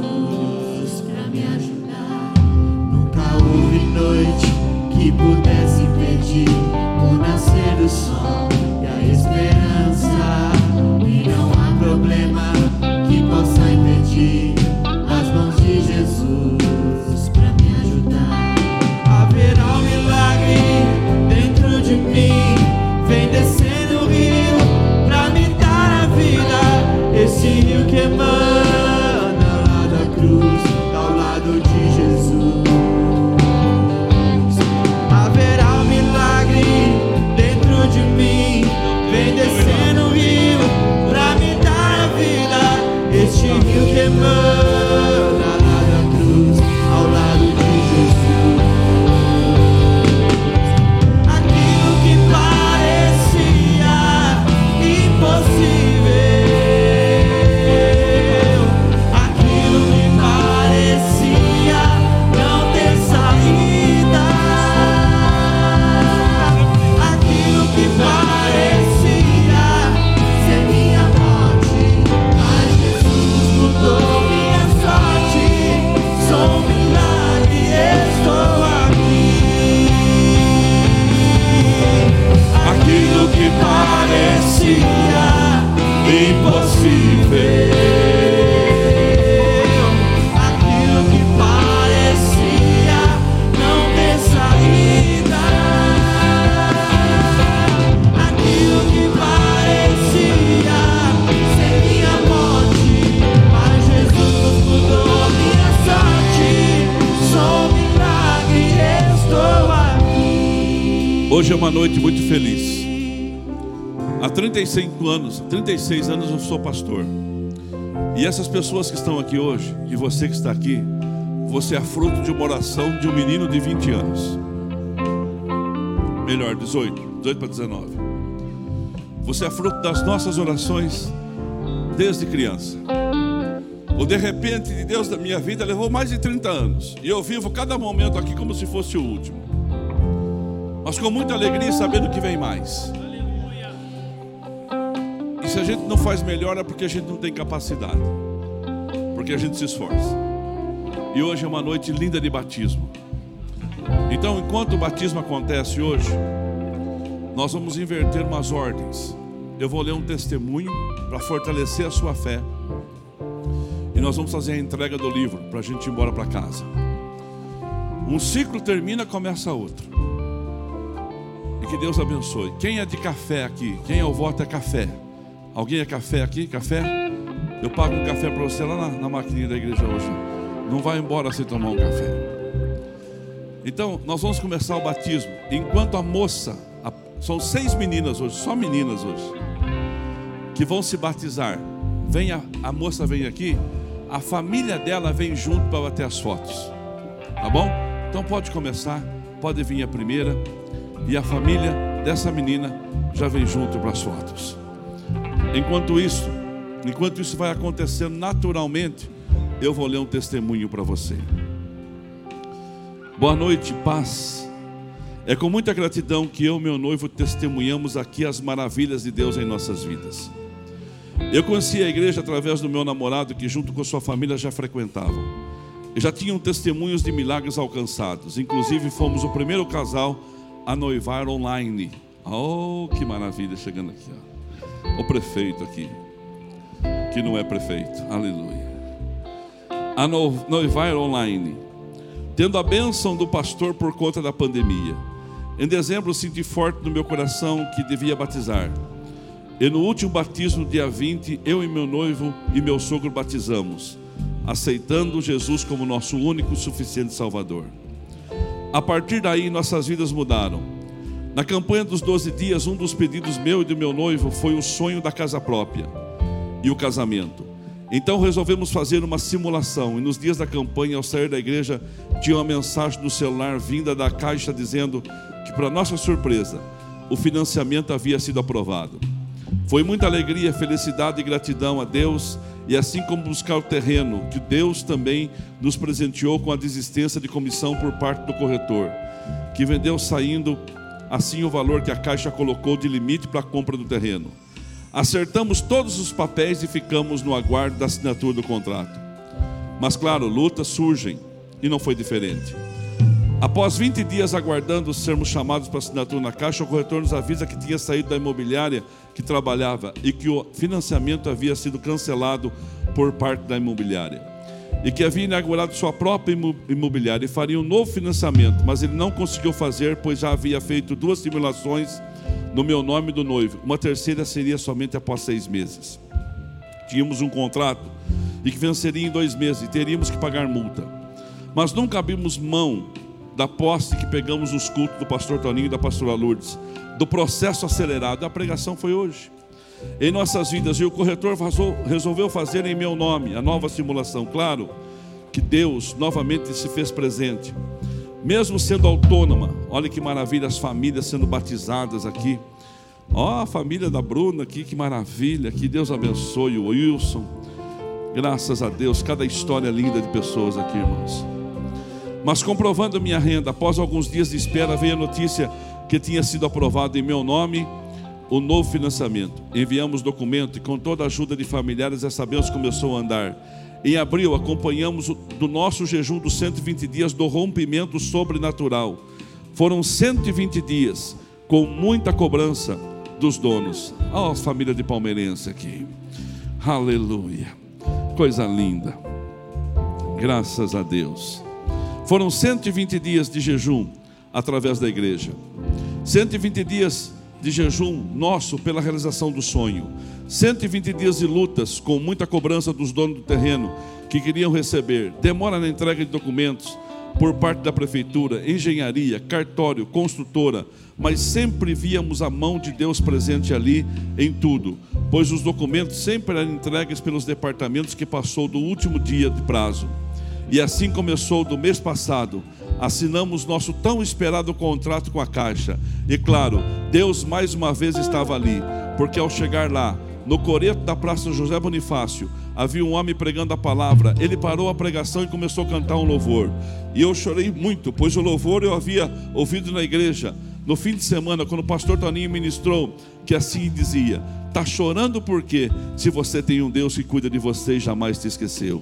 Hoje é uma noite muito feliz. Há 35 anos, 36 anos eu sou pastor. E essas pessoas que estão aqui hoje, e você que está aqui, você é fruto de uma oração de um menino de 20 anos. Melhor, 18, 18 para 19. Você é fruto das nossas orações desde criança. O de repente de Deus da minha vida levou mais de 30 anos. E eu vivo cada momento aqui como se fosse o último. Mas com muita alegria sabendo que vem mais. E se a gente não faz melhor é porque a gente não tem capacidade. Porque a gente se esforça. E hoje é uma noite linda de batismo. Então, enquanto o batismo acontece hoje, nós vamos inverter umas ordens. Eu vou ler um testemunho para fortalecer a sua fé. E nós vamos fazer a entrega do livro para a gente ir embora para casa. Um ciclo termina, começa outro. E que Deus abençoe. Quem é de café aqui? Quem é o voto é café? Alguém é café aqui? Café? Eu pago um café para você lá na, na maquininha da igreja hoje. Não vai embora sem tomar um café. Então, nós vamos começar o batismo. Enquanto a moça, a- são seis meninas hoje, só meninas hoje, que vão se batizar. Vem a, a moça vem aqui, a família dela vem junto para bater as fotos. Tá bom? Então pode começar, pode vir a primeira e a família dessa menina já vem junto para as fotos. Enquanto isso, enquanto isso vai acontecendo naturalmente, eu vou ler um testemunho para você. Boa noite, paz. É com muita gratidão que eu e meu noivo testemunhamos aqui as maravilhas de Deus em nossas vidas. Eu conheci a igreja através do meu namorado, que junto com sua família já frequentavam. Já tinham testemunhos de milagres alcançados. Inclusive, fomos o primeiro casal a noivar online. Oh, que maravilha chegando aqui. Ó. O prefeito aqui, que não é prefeito. Aleluia. A no- noivar online. Tendo a bênção do pastor por conta da pandemia. Em dezembro, senti forte no meu coração que devia batizar. E no último batismo, dia 20, eu e meu noivo e meu sogro batizamos, aceitando Jesus como nosso único e suficiente Salvador. A partir daí, nossas vidas mudaram. Na campanha dos 12 dias, um dos pedidos meu e do meu noivo foi o sonho da casa própria e o casamento. Então resolvemos fazer uma simulação. E nos dias da campanha, ao sair da igreja, tinha uma mensagem no celular vinda da caixa dizendo que, para nossa surpresa, o financiamento havia sido aprovado. Foi muita alegria, felicidade e gratidão a Deus, e assim como buscar o terreno, que Deus também nos presenteou com a desistência de comissão por parte do corretor, que vendeu saindo assim o valor que a Caixa colocou de limite para a compra do terreno. Acertamos todos os papéis e ficamos no aguardo da assinatura do contrato. Mas, claro, lutas surgem e não foi diferente. Após 20 dias aguardando sermos chamados para assinatura na Caixa, o corretor nos avisa que tinha saído da imobiliária que trabalhava e que o financiamento havia sido cancelado por parte da imobiliária. E que havia inaugurado sua própria imobiliária e faria um novo financiamento, mas ele não conseguiu fazer, pois já havia feito duas simulações no meu nome do noivo. Uma terceira seria somente após seis meses. Tínhamos um contrato e que venceria em dois meses e teríamos que pagar multa. Mas nunca abrimos mão da posse que pegamos nos cultos do pastor Toninho e da pastora Lourdes, do processo acelerado. A pregação foi hoje. Em nossas vidas, e o corretor resolveu fazer em meu nome a nova simulação. Claro que Deus novamente se fez presente mesmo sendo autônoma, olha que maravilha, as famílias sendo batizadas aqui. Ó, a família da Bruna aqui, que maravilha, que Deus abençoe o Wilson. Graças a Deus, cada história linda de pessoas aqui, irmãos. Mas comprovando minha renda, após alguns dias de espera, veio a notícia que tinha sido aprovado em meu nome o novo financiamento. Enviamos documento e com toda a ajuda de familiares essa bênção começou a andar. Em abril, acompanhamos do nosso jejum dos 120 dias do rompimento sobrenatural. Foram 120 dias com muita cobrança dos donos. Olha a família de palmeirense aqui. Aleluia. Coisa linda. Graças a Deus. Foram 120 dias de jejum através da igreja. 120 dias de jejum nosso pela realização do sonho. 120 dias de lutas com muita cobrança dos donos do terreno que queriam receber. Demora na entrega de documentos por parte da prefeitura, engenharia, cartório, construtora, mas sempre víamos a mão de Deus presente ali em tudo, pois os documentos sempre eram entregues pelos departamentos que passou do último dia de prazo. E assim começou do mês passado assinamos nosso tão esperado contrato com a Caixa. E claro, Deus mais uma vez estava ali, porque ao chegar lá, no coreto da Praça José Bonifácio, havia um homem pregando a palavra. Ele parou a pregação e começou a cantar um louvor. E eu chorei muito, pois o louvor eu havia ouvido na igreja no fim de semana, quando o pastor Toninho ministrou, que assim dizia: Está chorando por quê? Se você tem um Deus que cuida de você e jamais te esqueceu.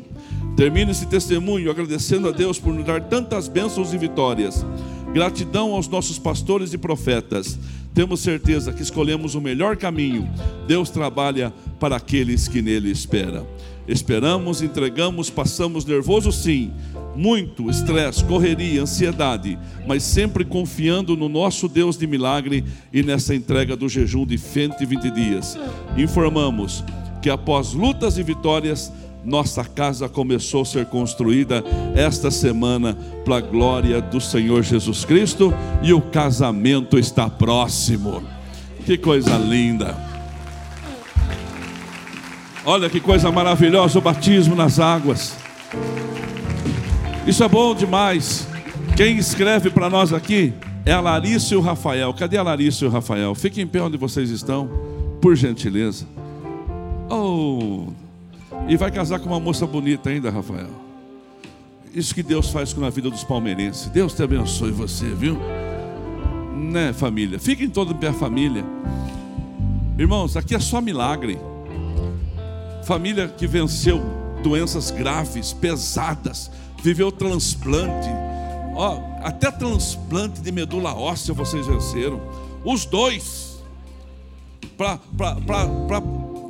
Termino esse testemunho agradecendo a Deus por nos dar tantas bênçãos e vitórias. Gratidão aos nossos pastores e profetas. Temos certeza que escolhemos o melhor caminho. Deus trabalha para aqueles que nele esperam. Esperamos, entregamos, passamos nervoso sim, muito estresse, correria, ansiedade, mas sempre confiando no nosso Deus de milagre e nessa entrega do jejum de 120 dias. Informamos que após lutas e vitórias, nossa casa começou a ser construída esta semana para a glória do Senhor Jesus Cristo e o casamento está próximo. Que coisa linda! Olha que coisa maravilhosa o batismo nas águas. Isso é bom demais. Quem escreve para nós aqui é a Larissa e o Rafael. Cadê a Larissa e o Rafael? Fiquem em pé onde vocês estão, por gentileza. Oh, e vai casar com uma moça bonita ainda, Rafael. Isso que Deus faz com a vida dos palmeirenses. Deus te abençoe você, viu? Né, família? Fiquem todos em pé, família. Irmãos, aqui é só milagre. Família que venceu doenças graves, pesadas, viveu transplante. Ó, até transplante de medula óssea vocês venceram. Os dois. Para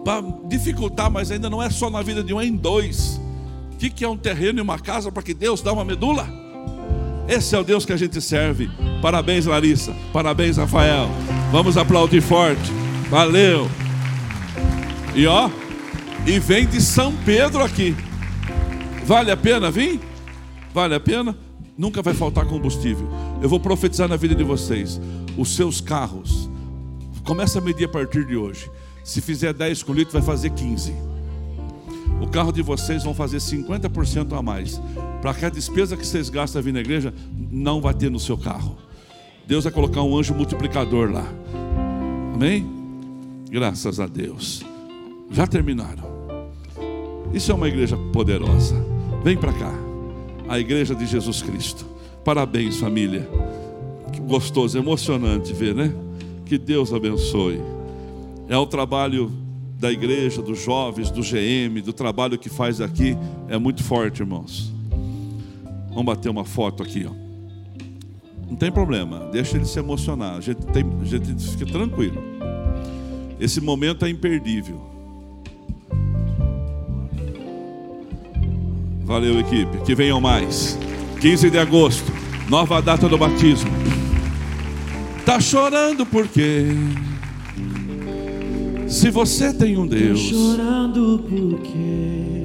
para dificultar, mas ainda não é só na vida de um, é em dois. O que, que é um terreno e uma casa para que Deus dá uma medula? Esse é o Deus que a gente serve. Parabéns, Larissa. Parabéns, Rafael. Vamos aplaudir forte. Valeu. E ó, e vem de São Pedro aqui. Vale a pena vir? Vale a pena? Nunca vai faltar combustível. Eu vou profetizar na vida de vocês. Os seus carros. Começa a medir a partir de hoje se fizer 10 com litro, vai fazer 15. o carro de vocês vão fazer 50% a mais. Para que a despesa que vocês gastam vir na igreja, não vai ter no seu carro. Deus vai colocar um anjo multiplicador lá. Amém? Graças a Deus. Já terminaram. Isso é uma igreja poderosa. Vem para cá. A igreja de Jesus Cristo. Parabéns, família. Que gostoso, emocionante ver, né? Que Deus abençoe. É o trabalho da igreja, dos jovens, do GM, do trabalho que faz aqui. É muito forte, irmãos. Vamos bater uma foto aqui, ó. Não tem problema, deixa ele se emocionar. A gente, tem, a gente fica tranquilo. Esse momento é imperdível. Valeu, equipe. Que venham mais. 15 de agosto, nova data do batismo. Tá chorando por quê? Se você tem um Deus. Tô chorando porque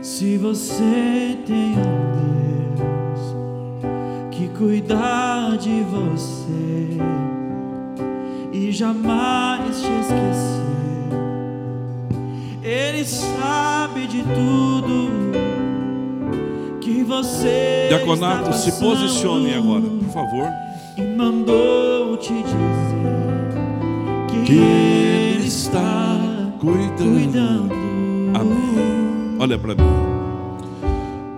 se você tem um Deus que cuidar de você e jamais te esquecer, Ele sabe de tudo que você. Diaconato, está se posicionem passando agora, por favor. e mandou te dizer que, Ele está cuidando. Amém. Olha para mim.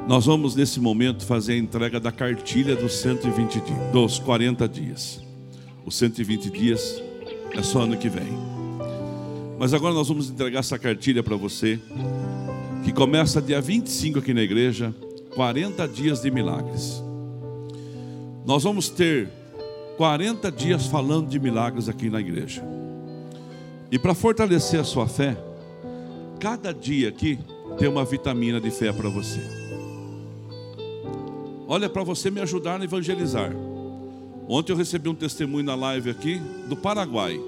Nós vamos nesse momento fazer a entrega da cartilha dos 120 dias, dos 40 dias. Os 120 dias é só ano que vem. Mas agora nós vamos entregar essa cartilha para você, que começa dia 25 aqui na igreja, 40 dias de milagres. Nós vamos ter 40 dias falando de milagres aqui na igreja. E para fortalecer a sua fé, cada dia aqui tem uma vitamina de fé para você. Olha, para você me ajudar a evangelizar. Ontem eu recebi um testemunho na live aqui do Paraguai.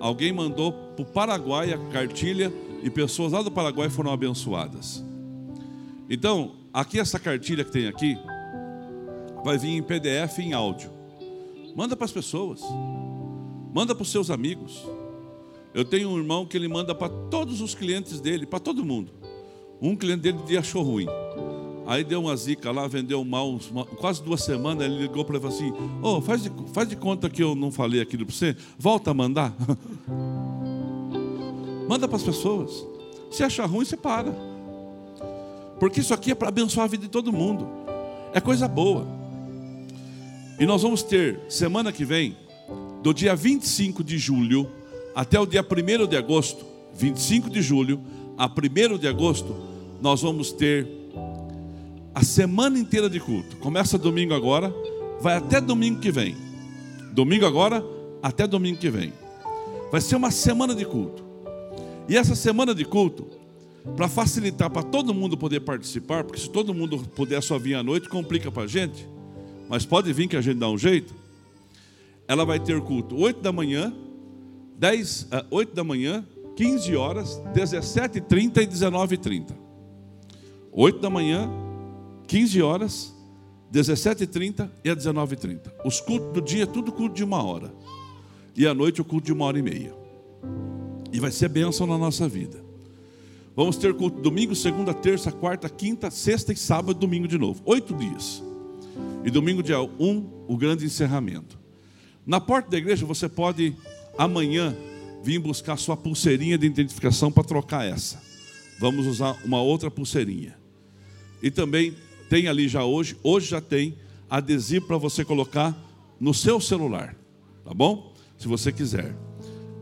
Alguém mandou para o Paraguai a cartilha e pessoas lá do Paraguai foram abençoadas. Então, aqui essa cartilha que tem aqui vai vir em PDF e em áudio. Manda para as pessoas. Manda para os seus amigos. Eu tenho um irmão que ele manda para todos os clientes dele, para todo mundo. Um cliente dele achou ruim. Aí deu uma zica lá, vendeu mal, quase duas semanas. Ele ligou para ele e falou assim: Ô, faz, de, faz de conta que eu não falei aquilo para você, volta a mandar. *laughs* Manda para as pessoas. Se achar ruim, você para. Porque isso aqui é para abençoar a vida de todo mundo. É coisa boa. E nós vamos ter, semana que vem, do dia 25 de julho até o dia 1 de agosto, 25 de julho a 1 de agosto, nós vamos ter a semana inteira de culto. Começa domingo agora, vai até domingo que vem. Domingo agora, até domingo que vem. Vai ser uma semana de culto. E essa semana de culto, para facilitar para todo mundo poder participar, porque se todo mundo puder só vir à noite, complica para a gente. Mas pode vir que a gente dá um jeito. Ela vai ter culto 8 da manhã, 10, ah, 8 da manhã, 15 horas, 17h30 e 19h30. 8 da manhã, 15 horas, 17h30 e a 19h30. Os cultos do dia, tudo culto de uma hora. E à noite o culto de uma hora e meia. E vai ser bênção na nossa vida. Vamos ter culto domingo, segunda, terça, quarta, quinta, sexta e sábado, domingo de novo. Oito dias. E domingo dia 1, um, o grande encerramento. Na porta da igreja você pode amanhã vir buscar sua pulseirinha de identificação para trocar essa. Vamos usar uma outra pulseirinha. E também tem ali já hoje, hoje já tem adesivo para você colocar no seu celular, tá bom? Se você quiser.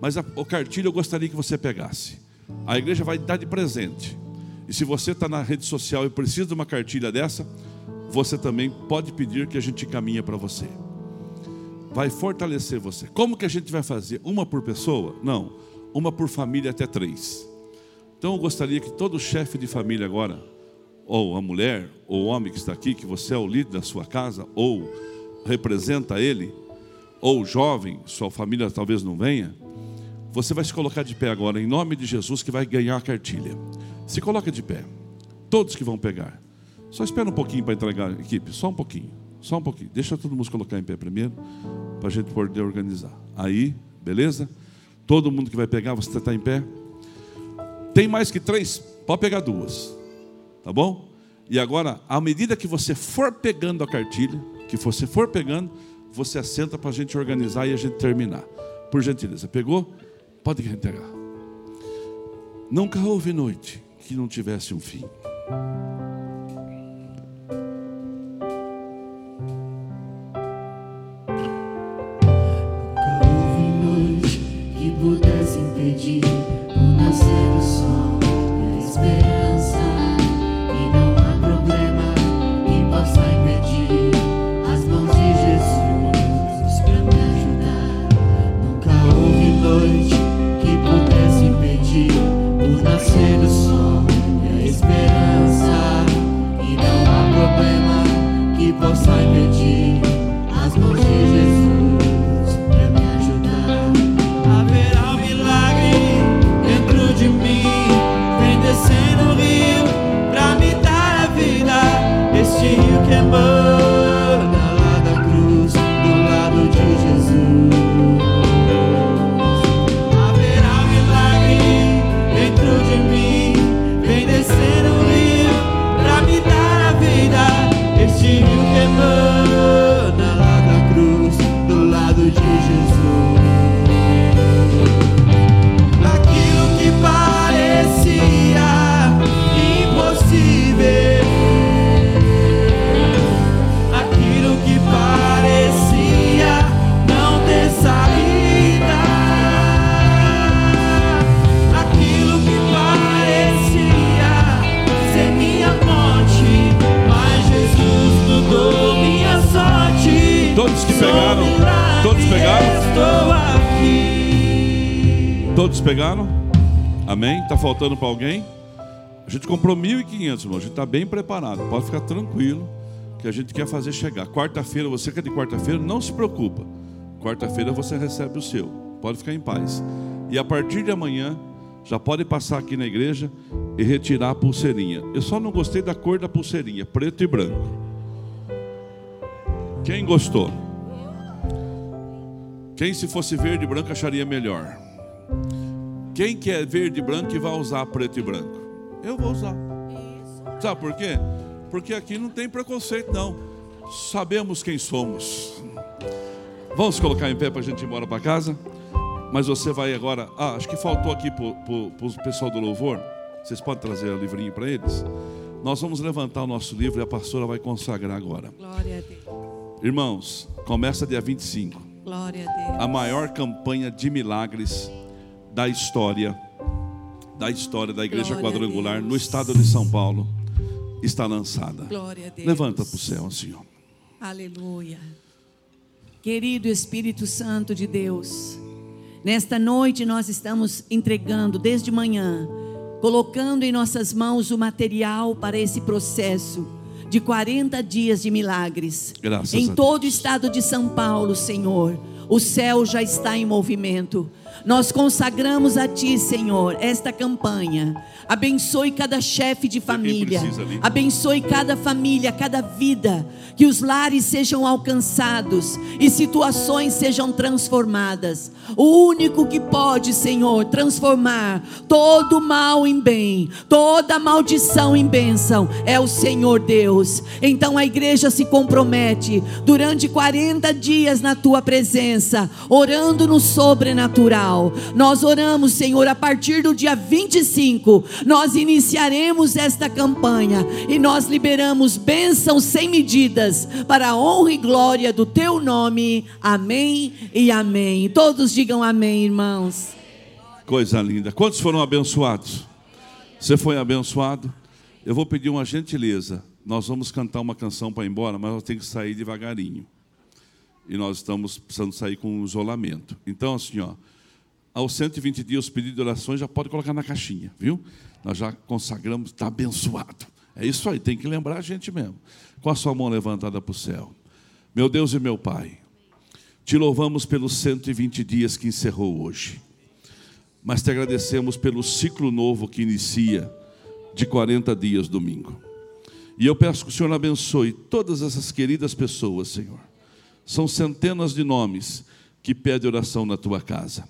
Mas a, o cartilho eu gostaria que você pegasse. A igreja vai dar de presente. E se você está na rede social e precisa de uma cartilha dessa, você também pode pedir que a gente caminhe para você. Vai fortalecer você. Como que a gente vai fazer? Uma por pessoa? Não. Uma por família até três. Então eu gostaria que todo chefe de família agora, ou a mulher, ou o homem que está aqui, que você é o líder da sua casa, ou representa ele, ou jovem, sua família talvez não venha, você vai se colocar de pé agora, em nome de Jesus, que vai ganhar a cartilha. Se coloca de pé. Todos que vão pegar. Só espera um pouquinho para entregar, equipe. Só um pouquinho. Só um pouquinho. Deixa todo mundo colocar em pé primeiro, para a gente poder organizar. Aí, beleza? Todo mundo que vai pegar, você está em pé. Tem mais que três? Pode pegar duas. Tá bom? E agora, à medida que você for pegando a cartilha, que você for pegando, você assenta para a gente organizar e a gente terminar. Por gentileza, pegou? Pode entregar. Nunca houve noite que não tivesse um fim. Faltando para alguém? A gente comprou 1.500, irmão. A gente está bem preparado. Pode ficar tranquilo que a gente quer fazer chegar. Quarta-feira, você que é de quarta-feira, não se preocupa. Quarta-feira você recebe o seu. Pode ficar em paz. E a partir de amanhã, já pode passar aqui na igreja e retirar a pulseirinha. Eu só não gostei da cor da pulseirinha, preto e branco. Quem gostou? Quem se fosse verde e branco acharia melhor? Quem quer verde e branco e vai usar preto e branco? Eu vou usar. Sabe por quê? Porque aqui não tem preconceito, não. Sabemos quem somos. Vamos colocar em pé para a gente ir embora para casa? Mas você vai agora. Ah, acho que faltou aqui para o pessoal do louvor. Vocês podem trazer o livrinho para eles? Nós vamos levantar o nosso livro e a pastora vai consagrar agora. Glória a Deus. Irmãos, começa dia 25 Glória a Deus. a maior campanha de milagres da história da história da igreja Glória quadrangular no estado de São Paulo está lançada. Glória a Deus. Levanta para o céu, ó. Aleluia. Querido Espírito Santo de Deus, nesta noite nós estamos entregando desde manhã, colocando em nossas mãos o material para esse processo de 40 dias de milagres. Graças em todo o estado de São Paulo, Senhor. O céu já está em movimento. Nós consagramos a Ti, Senhor, esta campanha. Abençoe cada chefe de família. Abençoe cada família, cada vida. Que os lares sejam alcançados e situações sejam transformadas. O único que pode, Senhor, transformar todo mal em bem, toda maldição em bênção é o Senhor Deus. Então a igreja se compromete durante 40 dias na tua presença, orando no sobrenatural. Nós oramos, Senhor, a partir do dia 25, nós iniciaremos esta campanha e nós liberamos bênçãos sem medidas para a honra e glória do teu nome. Amém e amém. Todos digam amém, irmãos. Coisa linda. Quantos foram abençoados? Você foi abençoado? Eu vou pedir uma gentileza. Nós vamos cantar uma canção para ir embora, mas nós temos que sair devagarinho. E nós estamos precisando sair com um isolamento. Então, assim, ó, aos 120 dias, os pedidos de orações já pode colocar na caixinha, viu? Nós já consagramos, está abençoado. É isso aí, tem que lembrar a gente mesmo. Com a sua mão levantada para o céu. Meu Deus e meu Pai, te louvamos pelos 120 dias que encerrou hoje mas te agradecemos pelo ciclo novo que inicia de 40 dias domingo. E eu peço que o Senhor abençoe todas essas queridas pessoas, Senhor. São centenas de nomes que pedem oração na tua casa.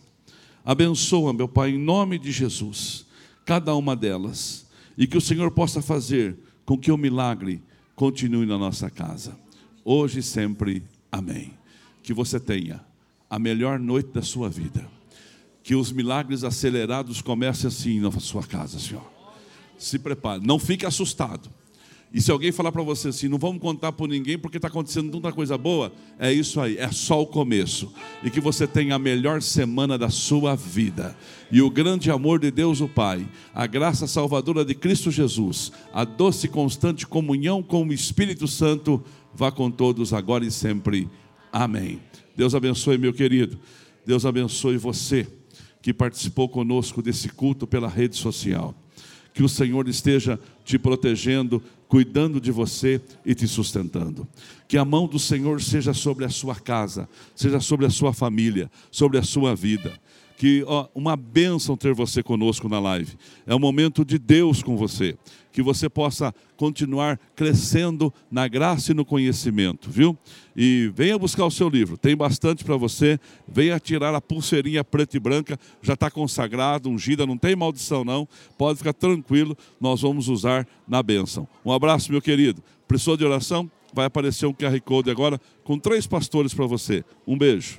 Abençoa, meu Pai, em nome de Jesus, cada uma delas, e que o Senhor possa fazer com que o milagre continue na nossa casa, hoje e sempre. Amém. Que você tenha a melhor noite da sua vida. Que os milagres acelerados comecem assim na sua casa, Senhor. Se prepare, não fique assustado. E se alguém falar para você assim, não vamos contar por ninguém porque está acontecendo tanta coisa boa, é isso aí, é só o começo. E que você tenha a melhor semana da sua vida. E o grande amor de Deus, o Pai, a graça salvadora de Cristo Jesus, a doce e constante comunhão com o Espírito Santo, vá com todos agora e sempre. Amém. Deus abençoe, meu querido. Deus abençoe você que participou conosco desse culto pela rede social. Que o Senhor esteja te protegendo, cuidando de você e te sustentando. Que a mão do Senhor seja sobre a sua casa, seja sobre a sua família, sobre a sua vida. Que ó, uma bênção ter você conosco na live. É um momento de Deus com você. Que você possa continuar crescendo na graça e no conhecimento, viu? E venha buscar o seu livro, tem bastante para você. Venha tirar a pulseirinha preta e branca, já está consagrado, ungida, não tem maldição não. Pode ficar tranquilo, nós vamos usar na bênção. Um abraço, meu querido. Precisou de oração? Vai aparecer um QR Code agora com três pastores para você. Um beijo.